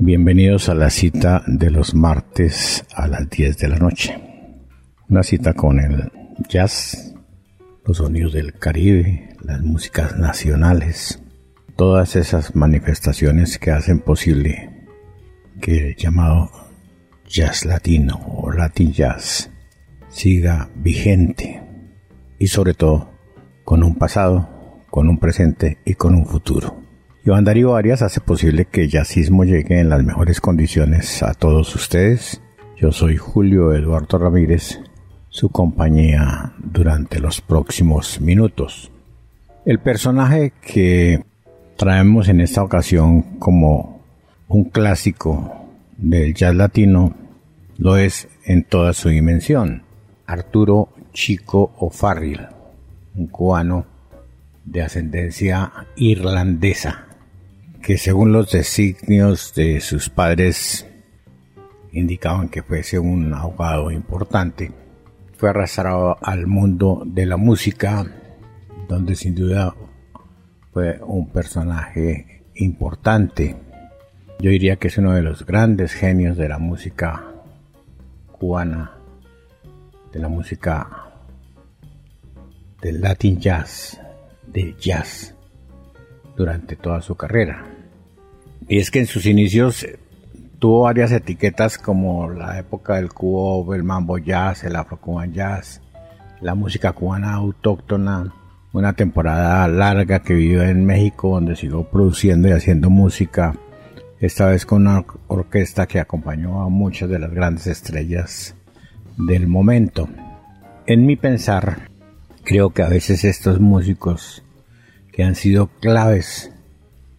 bienvenidos a la cita de los martes a las 10 de la noche. Una cita con el jazz, los sonidos del Caribe, las músicas nacionales, todas esas manifestaciones que hacen posible que el llamado jazz latino o latin jazz siga vigente y sobre todo con un pasado, con un presente y con un futuro. Iván Darío Arias hace posible que el jazzismo llegue en las mejores condiciones a todos ustedes. Yo soy Julio Eduardo Ramírez, su compañía durante los próximos minutos. El personaje que traemos en esta ocasión como un clásico del jazz latino, lo es en toda su dimensión. Arturo Chico O'Farrill, un cubano de ascendencia irlandesa, que según los designios de sus padres indicaban que fuese un abogado importante, fue arrastrado al mundo de la música, donde sin duda fue un personaje importante. Yo diría que es uno de los grandes genios de la música cubana, de la música del Latin Jazz, del jazz, durante toda su carrera. Y es que en sus inicios tuvo varias etiquetas como la época del cubo, el mambo jazz, el afro-cuban jazz, la música cubana autóctona, una temporada larga que vivió en México donde siguió produciendo y haciendo música esta vez con una orquesta que acompañó a muchas de las grandes estrellas del momento. En mi pensar, creo que a veces estos músicos que han sido claves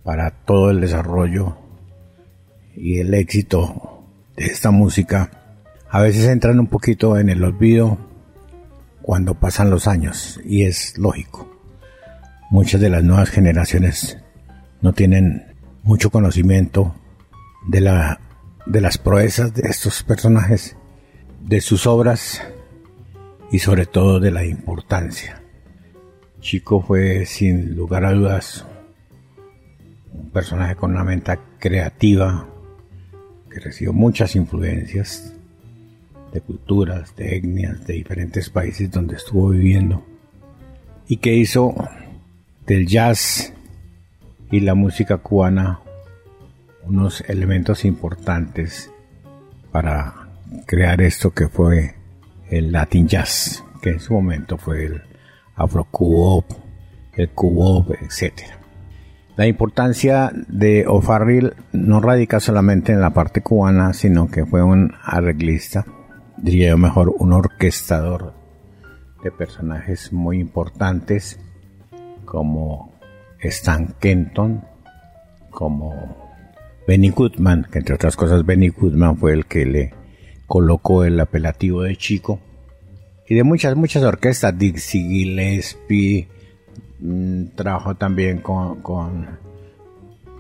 para todo el desarrollo y el éxito de esta música, a veces entran un poquito en el olvido cuando pasan los años y es lógico. Muchas de las nuevas generaciones no tienen mucho conocimiento de, la, de las proezas de estos personajes, de sus obras y sobre todo de la importancia. Chico fue sin lugar a dudas un personaje con una mente creativa que recibió muchas influencias de culturas, de etnias, de diferentes países donde estuvo viviendo y que hizo del jazz y la música cubana unos elementos importantes para crear esto que fue el Latin Jazz, que en su momento fue el Afro Cubop, el Cubop, etc. La importancia de O'Farrill no radica solamente en la parte cubana, sino que fue un arreglista, diría yo mejor, un orquestador de personajes muy importantes como Stan Kenton, como Benny Goodman, que entre otras cosas Benny Goodman fue el que le colocó el apelativo de chico, y de muchas, muchas orquestas, Dixie Gillespie, mm, trabajó también con, con,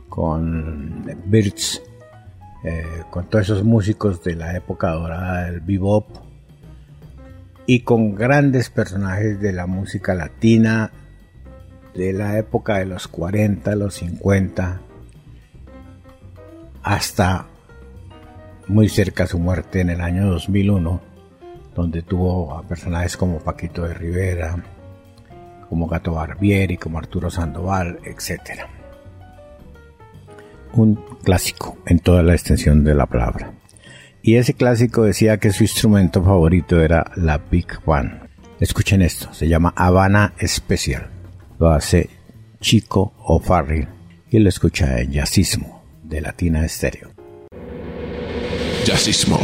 con eh, con todos esos músicos de la época dorada del bebop, y con grandes personajes de la música latina de la época de los 40, los 50, hasta muy cerca su muerte en el año 2001, donde tuvo a personajes como Paquito de Rivera, como Gato Barbieri, como Arturo Sandoval, etc. Un clásico en toda la extensión de la palabra. Y ese clásico decía que su instrumento favorito era la Big One. Escuchen esto, se llama Habana Special. Lo hace Chico O'Farrill y lo escucha en Jazzismo de Latina Estéreo. Jazzismo.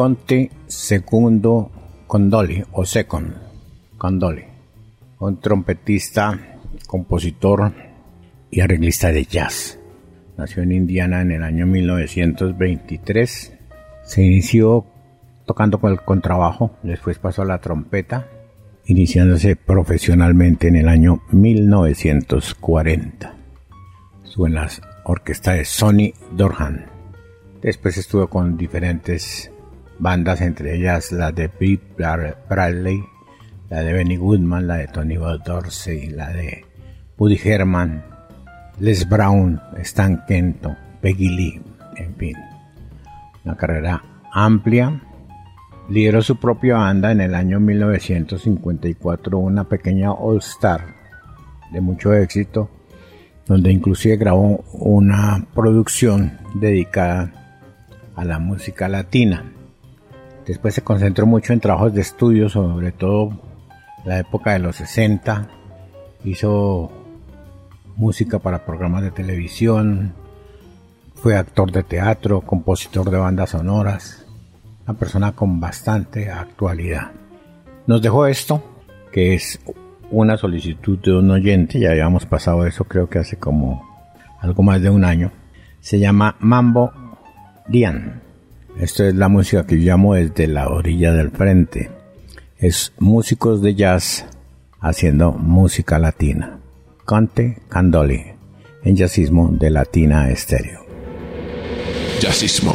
Conte Segundo Condoli o Second Condoli, un trompetista, compositor y arreglista de jazz. Nació en Indiana en el año 1923. Se inició tocando con el contrabajo, después pasó a la trompeta, iniciándose profesionalmente en el año 1940. Estuvo en las orquestas de Sonny Dorhan. Después estuvo con diferentes bandas, entre ellas la de Pete Bradley, la de Benny Goodman, la de Tony Dorsey, la de Woody Herman, Les Brown, Stan Kenton, Peggy Lee, en fin. Una carrera amplia. Lideró su propia banda en el año 1954, una pequeña All Star de mucho éxito, donde inclusive grabó una producción dedicada a la música latina. Después se concentró mucho en trabajos de estudio, sobre todo la época de los 60. Hizo música para programas de televisión, fue actor de teatro, compositor de bandas sonoras, una persona con bastante actualidad. Nos dejó esto, que es una solicitud de un oyente, ya habíamos pasado eso creo que hace como algo más de un año. Se llama Mambo Dian. Esto es la música que yo llamo desde la orilla del frente. Es músicos de jazz haciendo música latina. Conte Candoli en jazzismo de Latina Estéreo. Jazzismo.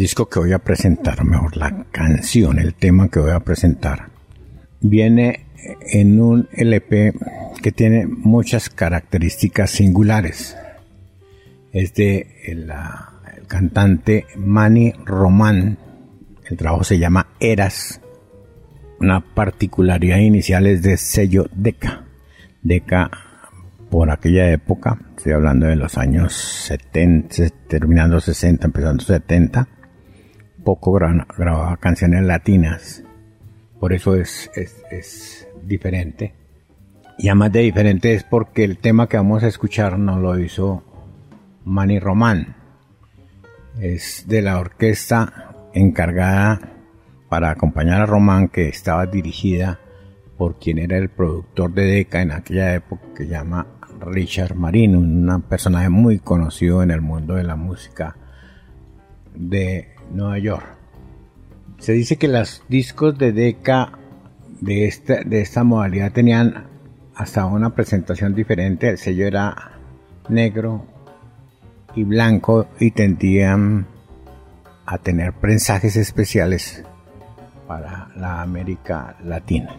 Disco que voy a presentar, mejor la canción, el tema que voy a presentar, viene en un LP que tiene muchas características singulares. Es de el, cantante Manny Román. El trabajo se llama Eras. Una particularidad inicial es de sello Deca. Deca por aquella época, estoy hablando de los años 70, terminando 60, empezando 70, poco grababa canciones latinas. Por eso es, es, es diferente. Y además de diferente es porque el tema que vamos a escuchar no lo hizo Manny Román. Es de la orquesta encargada para acompañar a Román que estaba dirigida por quien era el productor de Deca en aquella época que llama Richard Marin, un personaje muy conocido en el mundo de la música de Nueva York. Se dice que los discos de Deca de esta, modalidad tenían hasta una presentación diferente. El sello era negro y blanco y tendían a tener prensajes especiales para la América Latina.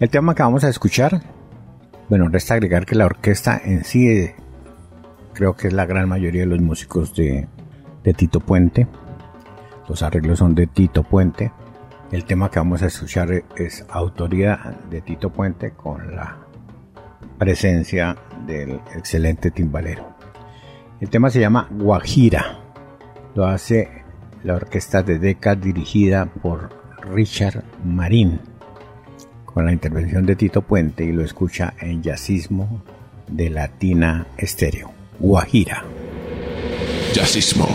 El tema que vamos a escuchar, bueno, resta agregar que la orquesta en sí eh, creo que es la gran mayoría de los músicos de Tito Puente. Los arreglos son de Tito Puente. El tema que vamos a escuchar es autoría de Tito Puente con la presencia del excelente timbalero. El tema se llama Guajira. Lo hace la orquesta de Deca dirigida por Richard Marín con la intervención de Tito Puente y lo escucha en Jazzismo de Latina Estéreo. Guajira. Jazzismo.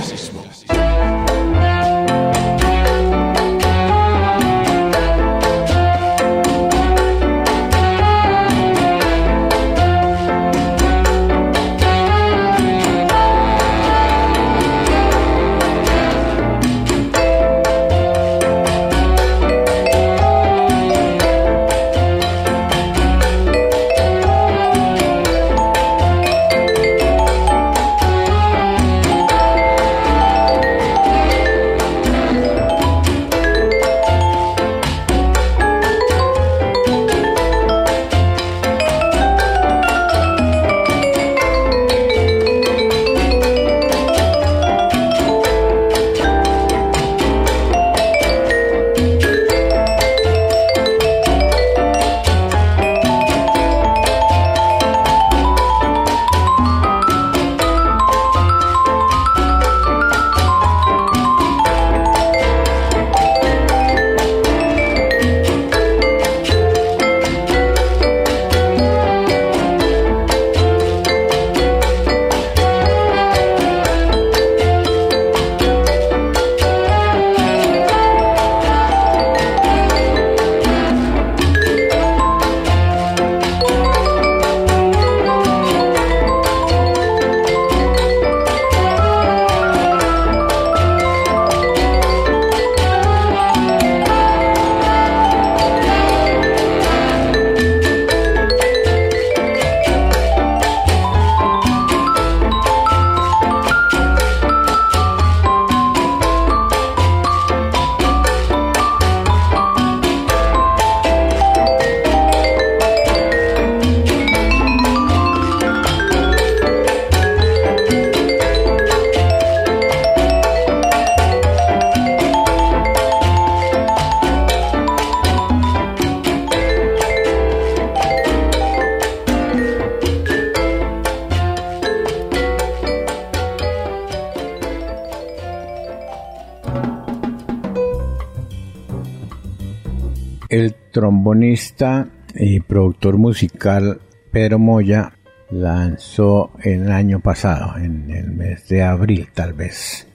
Trombonista y productor musical Pedro Moya lanzó el año pasado, en el mes de abril tal vez,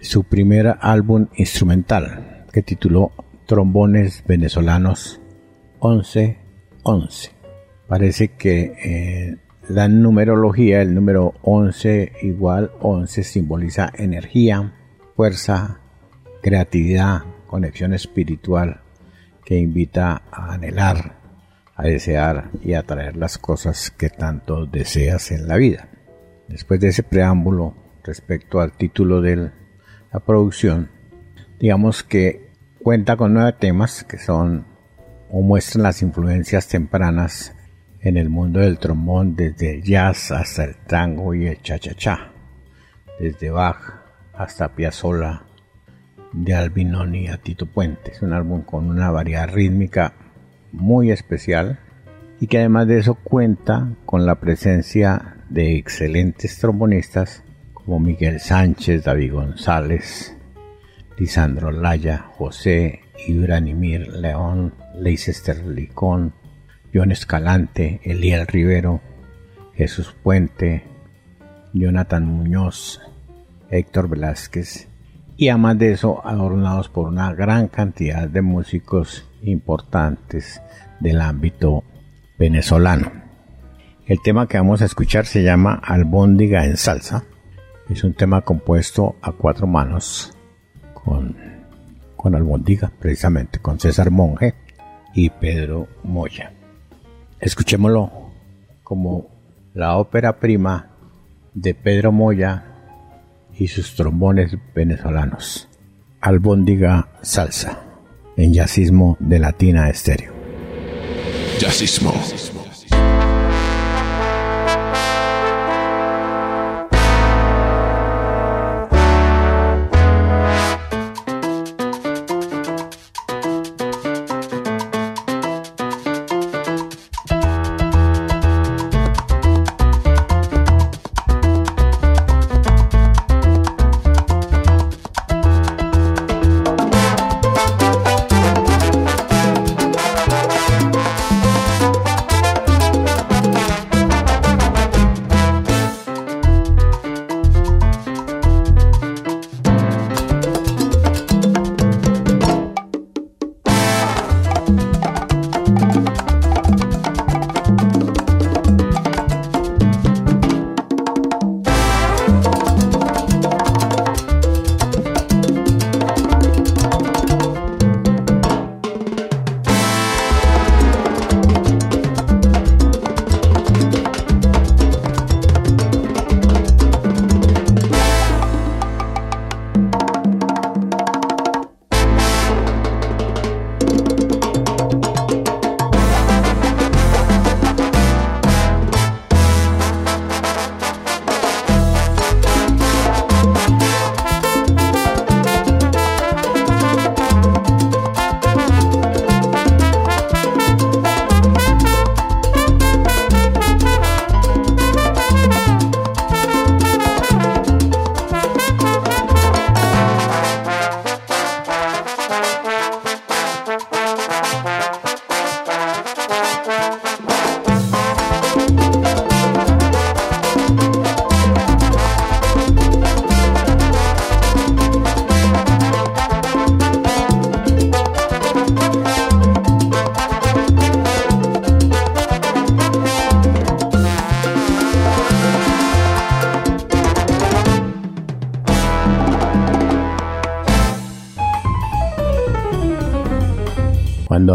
su primer álbum instrumental que tituló Trombones Venezolanos 1111. Parece que eh, la numerología, el número 11 igual 11 simboliza energía, fuerza, creatividad, conexión espiritual, que invita a anhelar, a desear y a traer las cosas que tanto deseas en la vida. Después de ese preámbulo respecto al título del La producción, digamos que cuenta con nueve temas que son o muestran las influencias tempranas en el mundo del trombón desde jazz hasta el tango y el cha-cha-cha, desde Bach hasta Piazzolla, de Albinoni a Tito Puente. Es un álbum con una variedad rítmica muy especial y que además de eso cuenta con la presencia de excelentes trombonistas como Miguel Sánchez, David González, Lisandro Laya, José Ibranimir León, Leicester Licón, John Escalante, Eliel Rivero, Jesús Puente, Jonathan Muñoz, Héctor Velázquez y además de eso adornados por una gran cantidad de músicos importantes del ámbito venezolano. El tema que vamos a escuchar se llama Albóndiga en salsa. Es un tema compuesto a cuatro manos con, con albóndiga, precisamente con César Monge y Pedro Moya. Escuchémoslo como la ópera prima de Pedro Moya y sus trombones venezolanos. Albóndiga Salsa, en jazzismo de Latina Estéreo. Jazzismo.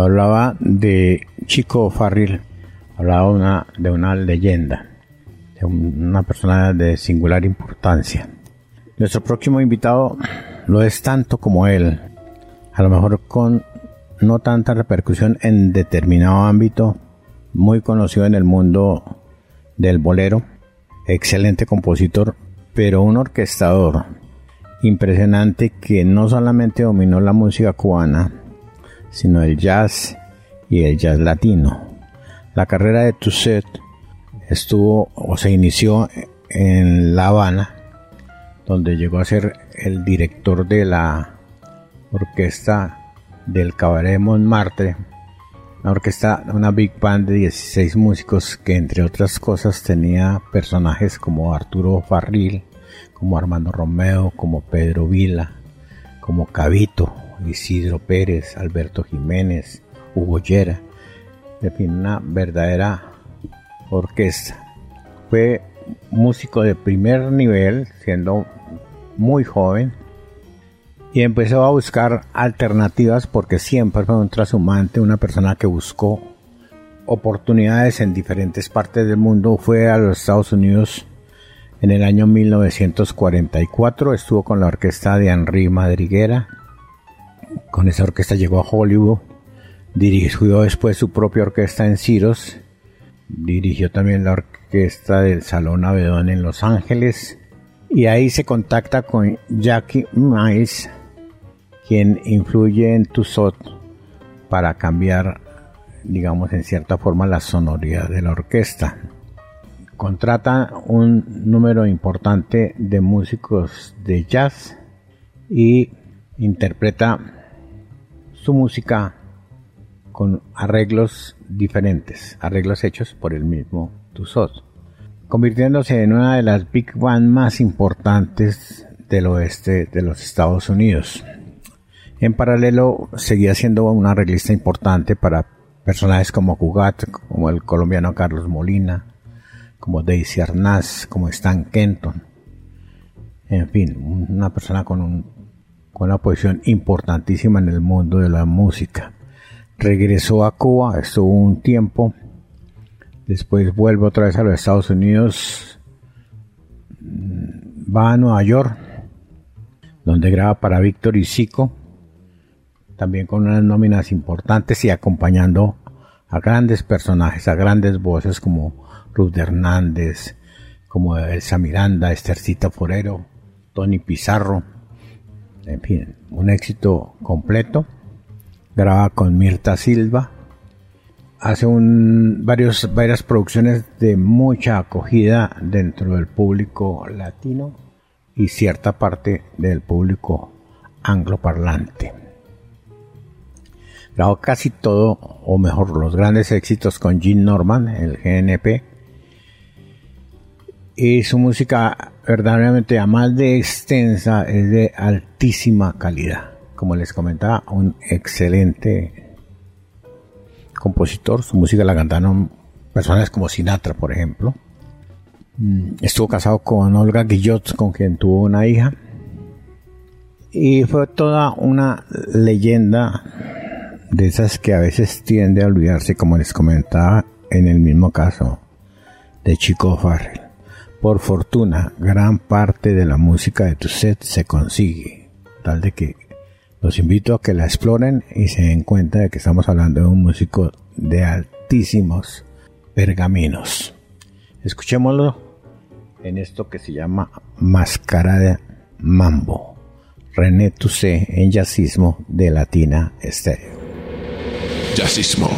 Hablaba de Chico Farril, hablaba de una leyenda, de una persona de singular importancia. Nuestro próximo invitado lo es tanto como él, a lo mejor con no tanta repercusión en determinado ámbito, muy conocido en el mundo del bolero, excelente compositor, pero un orquestador impresionante que no solamente dominó la música cubana, sino el jazz y el jazz latino. La carrera de Toussaint estuvo o se inició en La Habana, donde llegó a ser el director de la orquesta del Cabaret Montmartre, una orquesta, una big band de 16 músicos que entre otras cosas tenía personajes como Arturo Farril, como Armando Romeo, como Pedro Vila, como Cabito, Isidro Pérez, Alberto Jiménez, Hugo Llera, en fin, una verdadera orquesta. Fue músico de primer nivel, siendo muy joven, y empezó a buscar alternativas porque siempre fue un trashumante, una persona que buscó oportunidades en diferentes partes del mundo. Fue a los Estados Unidos En el año 1944 estuvo con la orquesta de Henri Madriguera. Con esa orquesta llegó a Hollywood. Dirigió después su propia orquesta en Ciros. Dirigió también la orquesta del Salón Avedón en Los Ángeles. Y ahí se contacta con Jackie Miles, quien influye en Tussaud para cambiar, digamos, en cierta forma la sonoridad de la orquesta. Contrata un número importante de músicos de jazz y interpreta su música con arreglos diferentes, arreglos hechos por el mismo Tussaud, convirtiéndose en una de las big band más importantes del oeste de los Estados Unidos. En paralelo, seguía siendo una arreglista importante para personajes como Cugat, como el colombiano Carlos Molina, como Daisy Arnaz, como Stan Kenton. En fin, una persona con, una posición importantísima en el mundo de la música. Regresó a Cuba, estuvo un tiempo, después vuelve otra vez a los Estados Unidos, mm, va a Nueva York, donde graba para Víctor y Zico, también con unas nóminas importantes y acompañando a grandes personajes, a grandes voces como Ruth Hernández, como Elsa Miranda, Estercita Forero, Tony Pizarro, en fin, un éxito completo. Graba con Mirta Silva, hace un, varios, varias producciones de mucha acogida dentro del público latino y cierta parte del público angloparlante grabó casi todo, o mejor, los grandes éxitos con Gene Norman, el GNP. Y su música, verdaderamente, a más de extensa, es de altísima calidad. Como les comentaba, un excelente compositor. Su música la cantaron personas como Sinatra, por ejemplo. Mm, estuvo casado con Olga Guillot, con quien tuvo una hija. Y fue toda una leyenda de esas que a veces tiende a olvidarse, como les comentaba en el mismo caso de Chico Farrell. Por fortuna, gran parte de la música de tu set se consigue, tal de que los invito a que la exploren y se den cuenta de que estamos hablando de un músico de altísimos pergaminos. Escuchémoslo en esto que se llama Máscara de Mambo. René Tussé en jazzismo de Latina Estéreo. Jazzismo.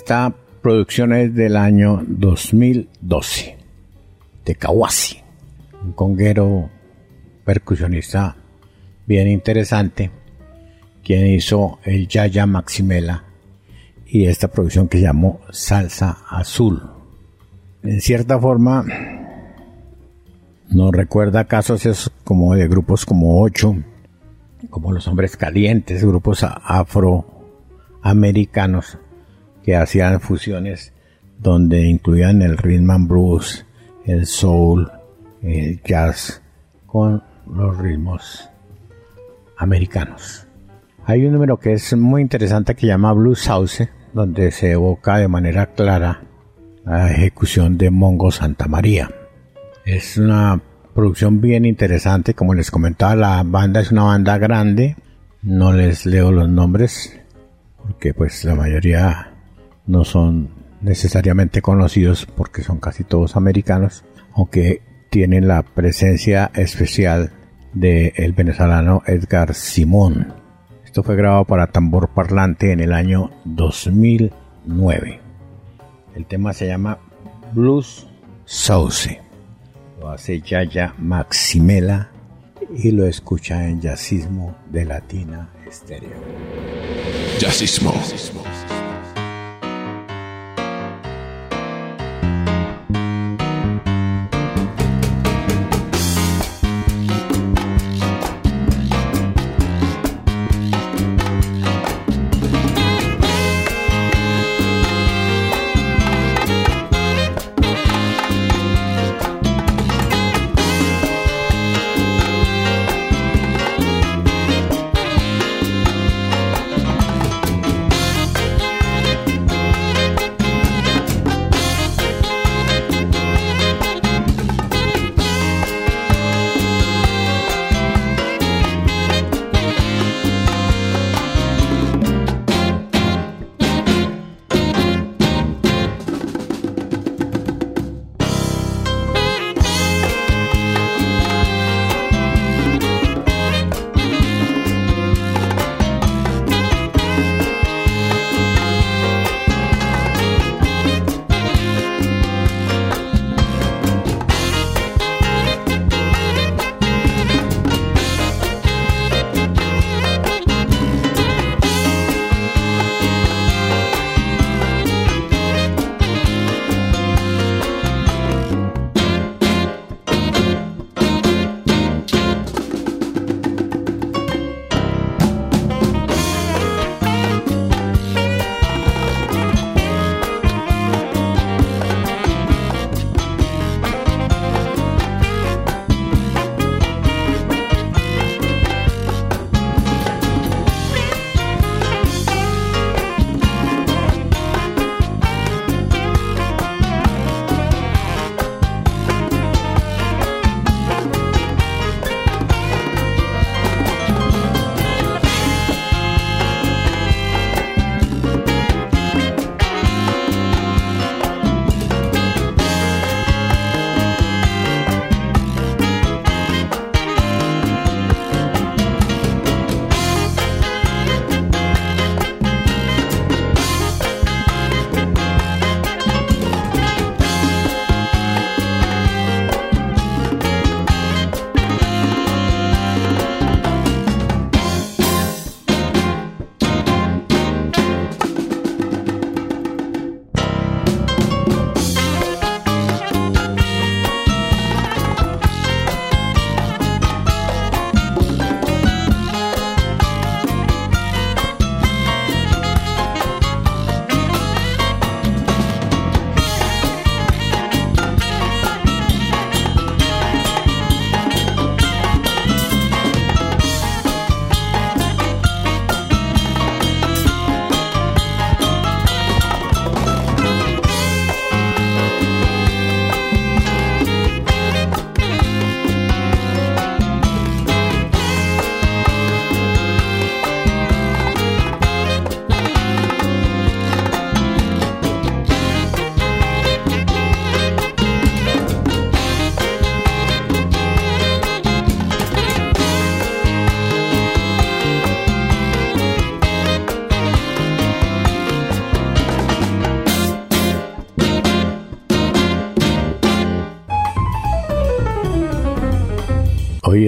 Esta producción es del año 2012, de Kawasi, un conguero percusionista bien interesante, quien hizo el Yaya Maximela y esta producción que llamó Salsa Azul. En cierta forma, nos recuerda casos como de grupos como Ocho, como Los Hombres Calientes, grupos afroamericanos que hacían fusiones donde incluían el rhythm and blues, el soul, el jazz con los ritmos americanos. Hay un número que es muy interesante que llama Blues House, donde se evoca de manera clara la ejecución de Mongo Santa María. Es una producción bien interesante, como les comentaba, la banda es una banda grande, no les leo los nombres, porque pues la mayoría no son necesariamente conocidos porque son casi todos americanos, aunque tienen la presencia especial del el venezolano Edgar Simón. Esto fue grabado para tambor parlante en el año 2009. El tema se llama Blues Sauce. Lo hace Yaya Maximela y lo escucha en Jazzismo de Latina Estéreo. Jazzismo. Hoy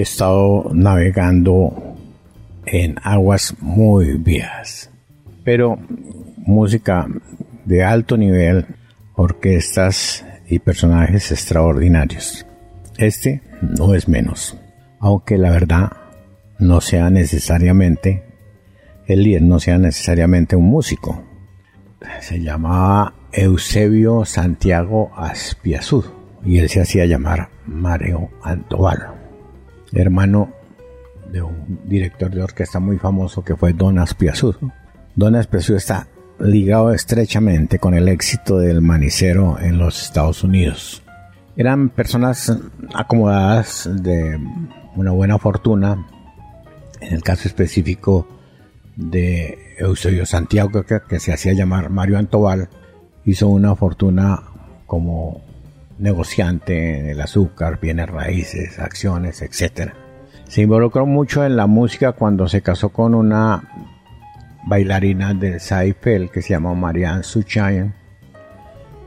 estado navegando en aguas muy viejas, pero música de alto nivel, orquestas y personajes extraordinarios. Este no es menos, aunque la verdad no sea necesariamente, el líder no sea necesariamente un músico. Se llamaba Eusebio Santiago Aspiazud y él se hacía llamar Mario Antobal, hermano de un director de orquesta muy famoso que fue Don Aspiazud. Don Aspiazud está ligado estrechamente con el éxito del manicero en los Estados Unidos. Eran personas acomodadas de una buena fortuna, en el caso específico de Eusebio Santiago, que, que se hacía llamar Mario Antobal, hizo una fortuna como negociante en el azúcar, bienes raíces, acciones, etc. Se involucró mucho en la música cuando se casó con una bailarina del Saifel que se llamó Marianne Suchayen.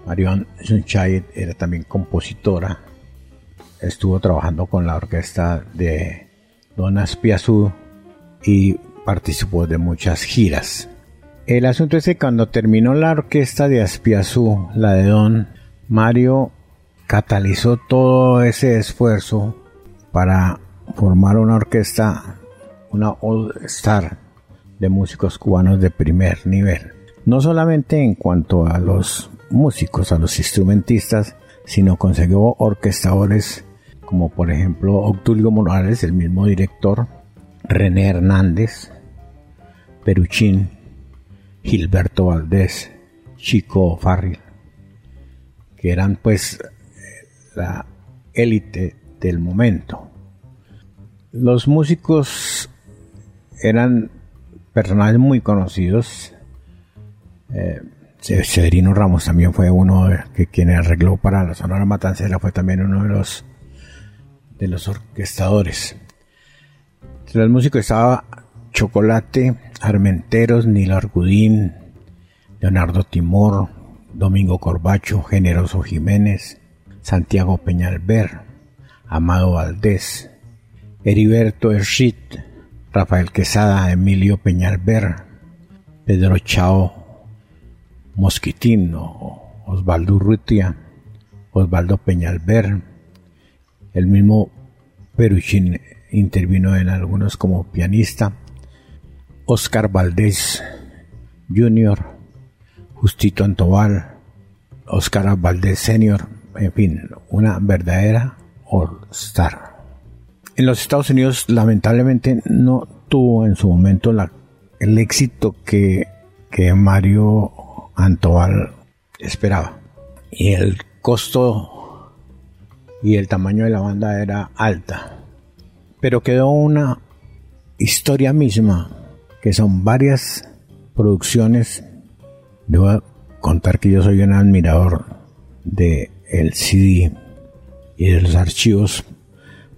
Marianne Suchayen era también compositora. Estuvo trabajando con la orquesta de Don Aspiazú y participó de muchas giras. El asunto es que cuando terminó la orquesta de Aspiazú, la de Don Mario catalizó todo ese esfuerzo para formar una orquesta, una All Star de músicos cubanos de primer nivel. No solamente en cuanto a los músicos, a los instrumentistas, sino consiguió orquestadores como por ejemplo Octulio Morales, el mismo director, René Hernández, Peruchín, Gilberto Valdés, Chico Farril, que eran pues la élite del momento. Los músicos eran personajes muy conocidos. Eh, Cedrino Ramos también fue uno que quien arregló para la Sonora Matancera, fue también uno de los de los orquestadores. Entre los músicos estaba Chocolate, Armenteros, Nilo Argudín, Leonardo Timor, Domingo Corbacho, Generoso Jiménez, Santiago Peñalver, Amado Valdés, Heriberto Erschit, Rafael Quesada, Emilio Peñalver, Pedro Chao Mosquitín, Osvaldo Urrutia, Osvaldo Peñalver, el mismo Peruchín intervino en algunos como pianista, Oscar Valdés Jr., Justito Antobal, Oscar Valdés Sr., en fin, una verdadera All Star. En los Estados Unidos lamentablemente no tuvo en su momento el éxito que, que Mario Antobal esperaba. Y el costo y el tamaño de la banda era alta. Pero quedó una historia misma que son varias producciones. Debo contar que yo soy un admirador de el CD y de los archivos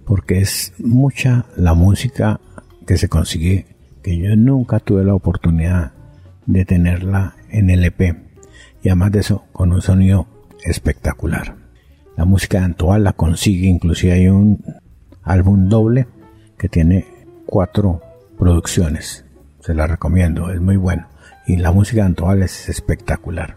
porque es mucha la música que se consigue que yo nunca tuve la oportunidad de tenerla en LP y además de eso con un sonido espectacular. La música de Antoine la consigue, inclusive hay un álbum doble que tiene cuatro producciones se la recomiendo, es muy bueno. Y la música de es espectacular.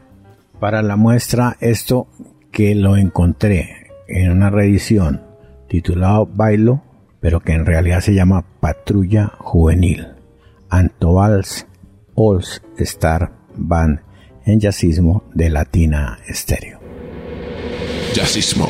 Para la muestra, esto que lo encontré en una reedición titulado Bailo, pero que en realidad se llama Patrulla Juvenil. Antovals All Star Band en jazzismo de Latina Estéreo. Jazzismo.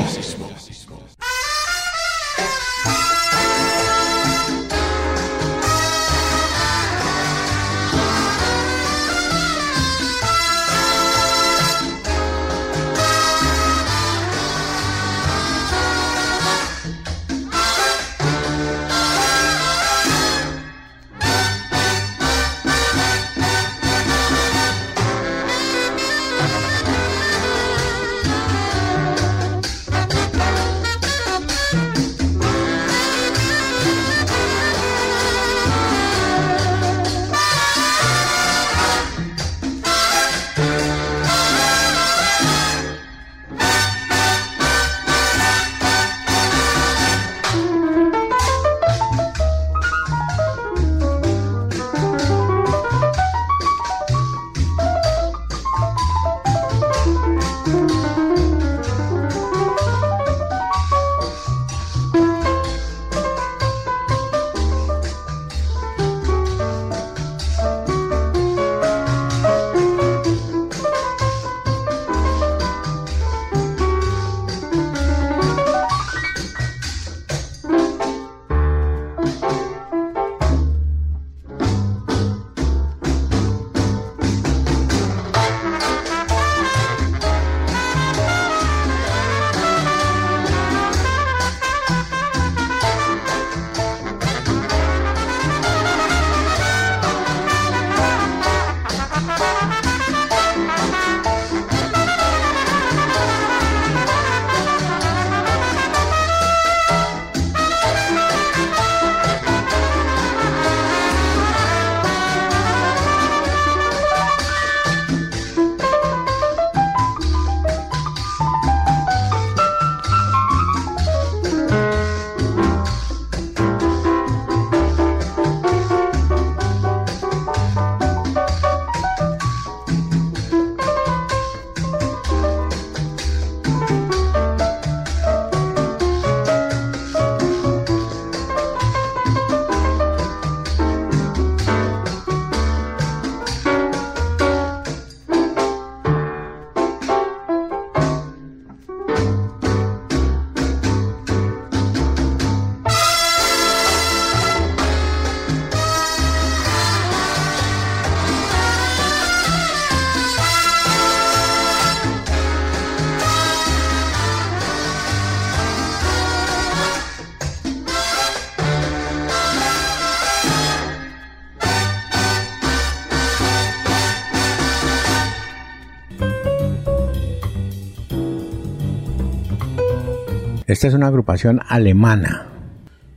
Esta es una agrupación alemana.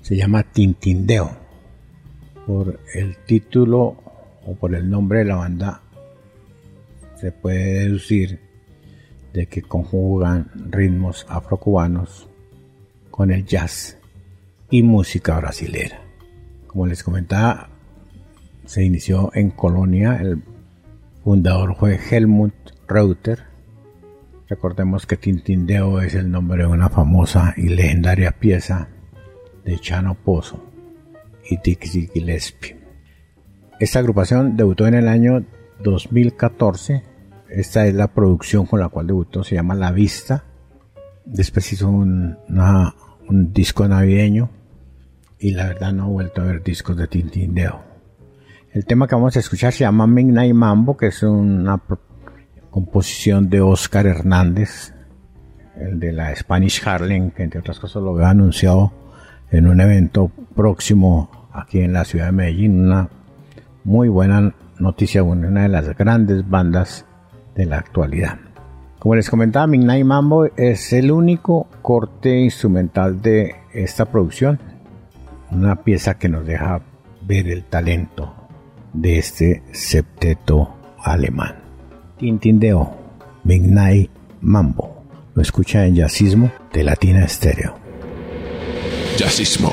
Se llama Tintindeo. Por el título o por el nombre de la banda se puede deducir de que conjugan ritmos afrocubanos con el jazz y música brasilera. Como les comentaba, se inició en Colonia, el fundador fue Helmut Reuter. Recordemos que Tintindeo es el nombre de una famosa y legendaria pieza de Chano Pozo y Dixie Gillespie. Esta agrupación debutó en el año 2014. Esta es la producción con la cual debutó, se llama La Vista. Después hizo un, disco navideño y la verdad no he vuelto a ver discos de Tintindeo. El tema que vamos a escuchar se llama Midnight Mambo, que es una composición de Oscar Hernández, el de la Spanish Harlem, que entre otras cosas lo había anunciado en un evento próximo aquí en la ciudad de Medellín, una muy buena noticia, una de las grandes bandas de la actualidad. Como les comentaba, Midnight Mambo es el único corte instrumental de esta producción, una pieza que nos deja ver el talento de este septeto alemán. Tintindeo, Midnight Mambo. Lo escucha en Jazzismo de Latina Estéreo. Jazzismo.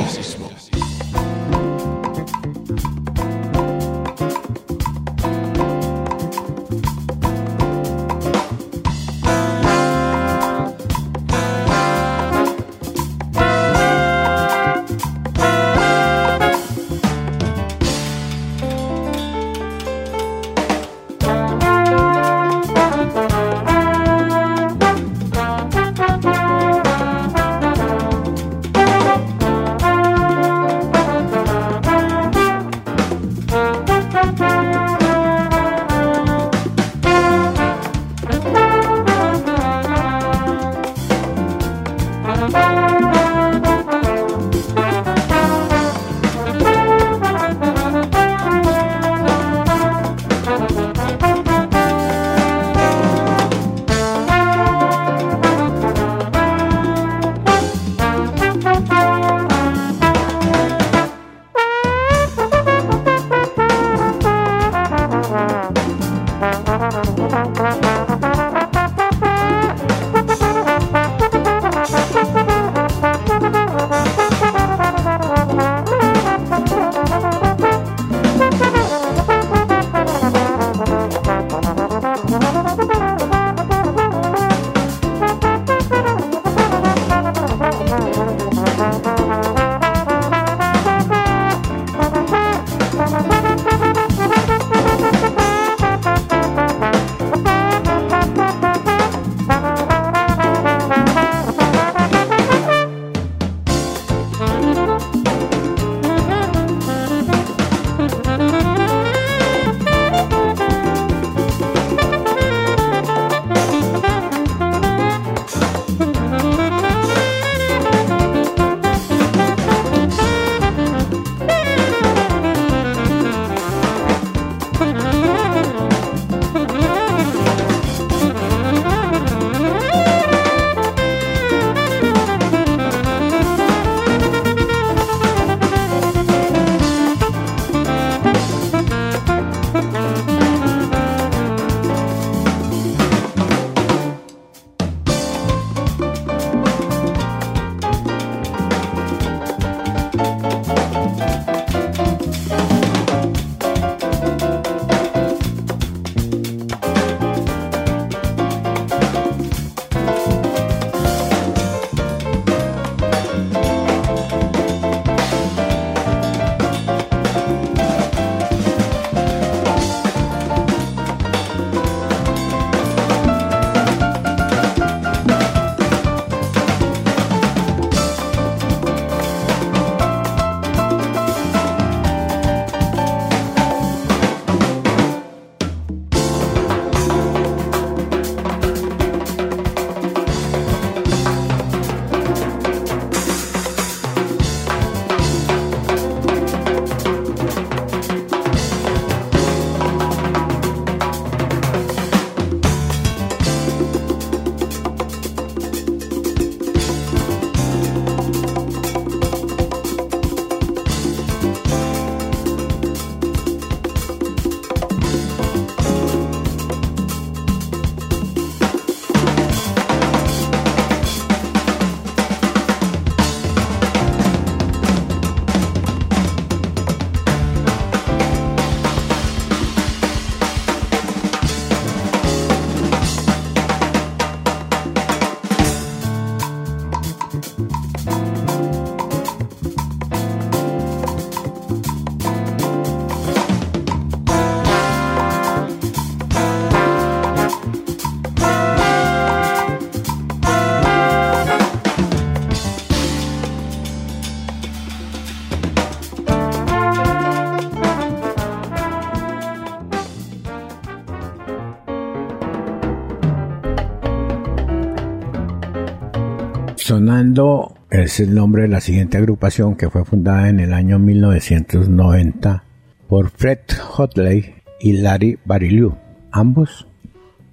Es el nombre de la siguiente agrupación que fue fundada en el año 1990 por Fred Hotley y Larry Barilou, ambos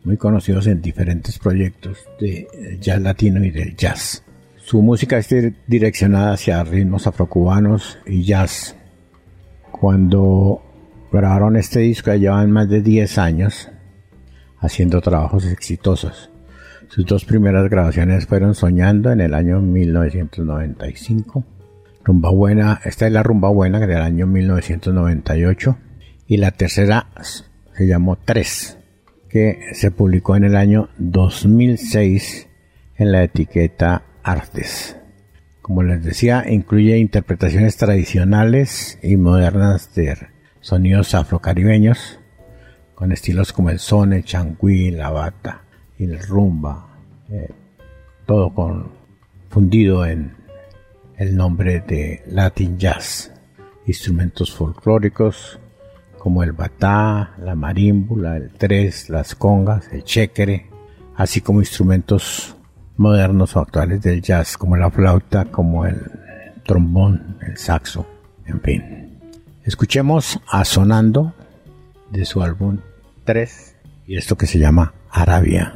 muy conocidos en diferentes proyectos de jazz latino y del jazz. Su música es direccionada hacia ritmos afrocubanos y jazz. Cuando grabaron este disco ya llevan más de 10 años haciendo trabajos exitosos. Sus dos primeras grabaciones fueron Soñando en el año 1995, Rumba Buena, esta es la Rumba Buena del año 1998 y la tercera se llamó Tres, que se publicó en el año 2006 en la etiqueta Artes. Como les decía, incluye interpretaciones tradicionales y modernas de sonidos afrocaribeños, con estilos como el son, el changüí, la bata el rumba, eh, todo con, fundido en el nombre de Latin Jazz, instrumentos folclóricos como el batá, la marímbula, el tres, las congas, el chéquere, así como instrumentos modernos o actuales del jazz como la flauta, como el trombón, el saxo, en fin. Escuchemos a Sonando de su álbum 3 y esto que se llama Arabia.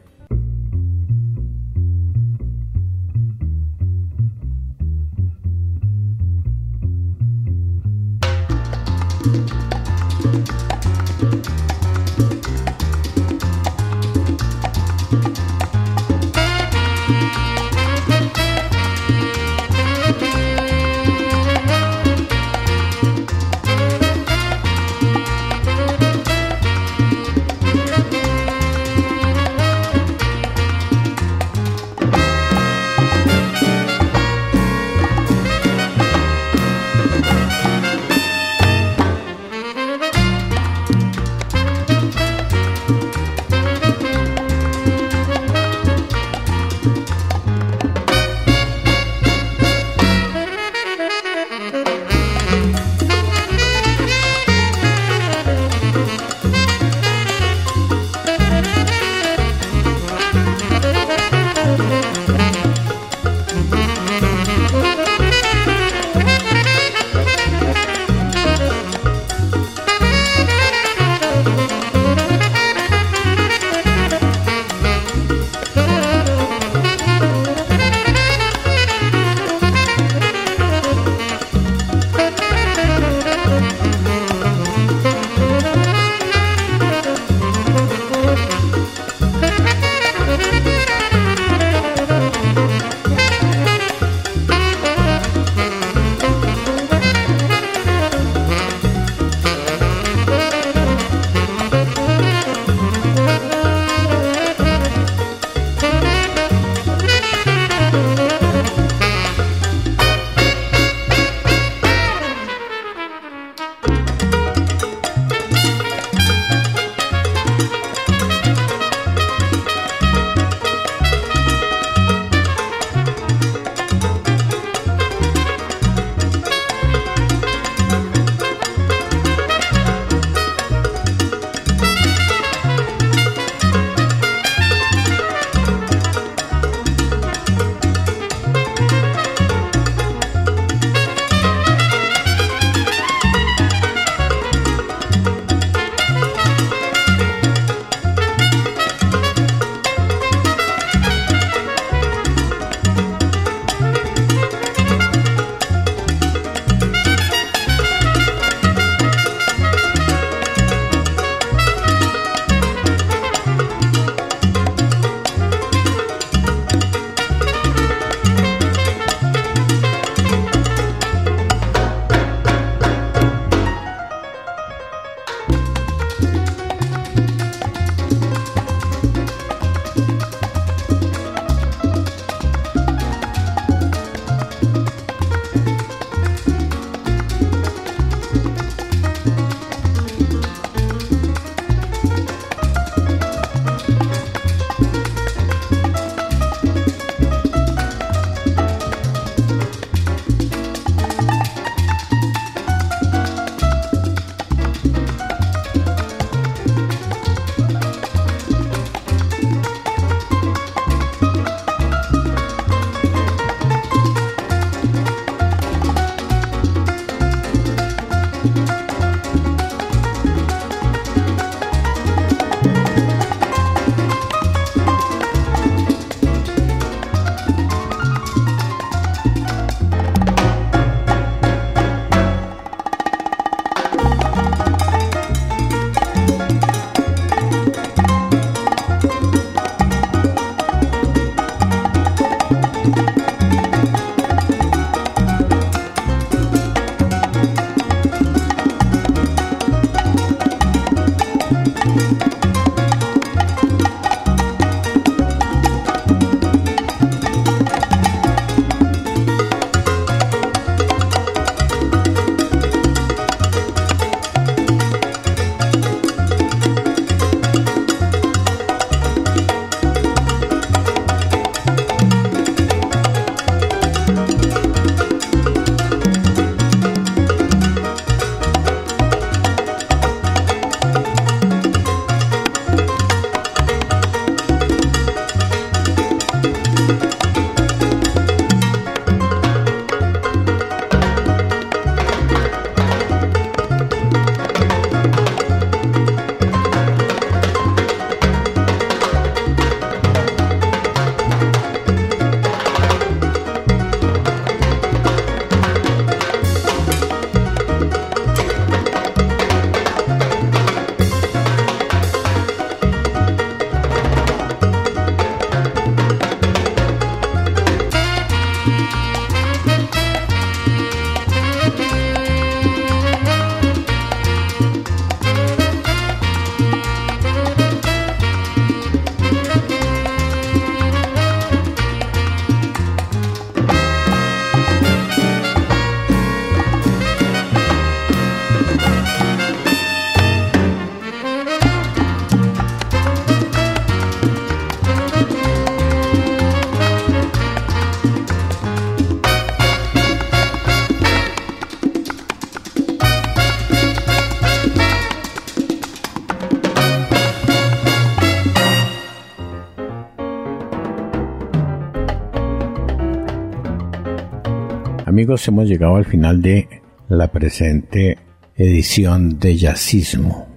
Hemos llegado al final de la presente edición de Jazzismo.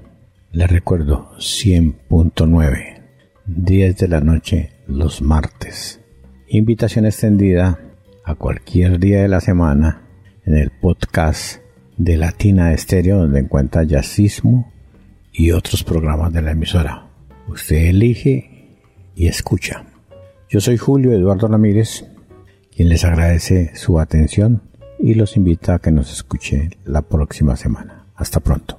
Les recuerdo 100.9, 10 de la noche los martes. Invitación extendida a cualquier día de la semana en el podcast de Latina Estéreo donde encuentra Jazzismo y otros programas de la emisora. Usted elige y escucha. Yo soy Julio Eduardo Ramírez, quien les agradece su atención y los invita a que nos escuche la próxima semana. Hasta pronto.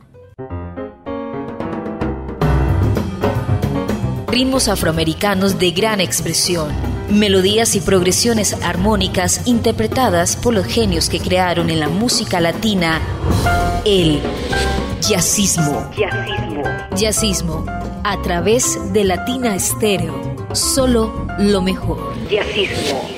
Ritmos afroamericanos de gran expresión, melodías y progresiones armónicas interpretadas por los genios que crearon en la música latina el jazzismo. Jazzismo. Jazzismo a través de Latina Estéreo. Solo lo mejor. Jazzismo.